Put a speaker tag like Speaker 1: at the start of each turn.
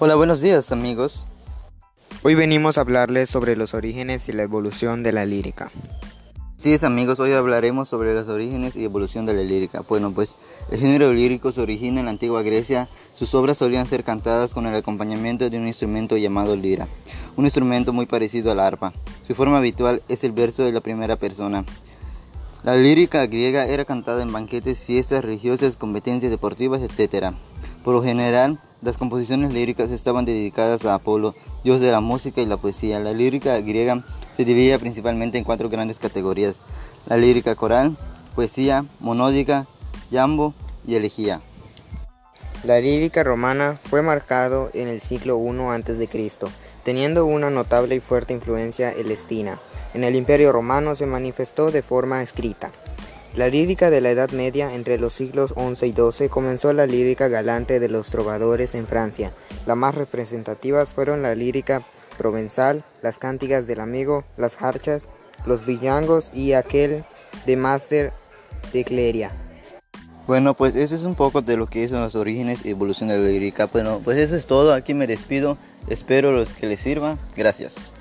Speaker 1: Hola, buenos días amigos.
Speaker 2: Hoy venimos a hablarles sobre los orígenes y la evolución de la lírica.
Speaker 1: Sí, es amigos, hoy hablaremos sobre los orígenes y evolución de la lírica. Bueno, pues el género lírico se origina en la antigua Grecia. Sus obras solían ser cantadas con el acompañamiento de un instrumento llamado lira, un instrumento muy parecido a la arpa. Su forma habitual es el verso de la primera persona. La lírica griega era cantada en banquetes, fiestas religiosas, competencias deportivas, etc. Por lo general, las composiciones líricas estaban dedicadas a Apolo, dios de la música y la poesía. La lírica griega se dividía principalmente en cuatro grandes categorías. La lírica coral, poesía, monódica, yambo y elegía.
Speaker 2: La lírica romana fue marcado en el siglo I a.C., teniendo una notable y fuerte influencia elestina. En el Imperio romano se manifestó de forma escrita. La lírica de la Edad Media, entre los siglos XI y XII, comenzó la lírica galante de los trovadores en Francia. Las más representativas fueron la lírica provenzal, las cánticas del amigo, las harchas, los villangos y aquel de Master de Cleria.
Speaker 1: Bueno, pues eso es un poco de lo que son los orígenes y evolución de la lírica. Bueno, pues eso es todo. Aquí me despido. Espero los que les sirva. Gracias.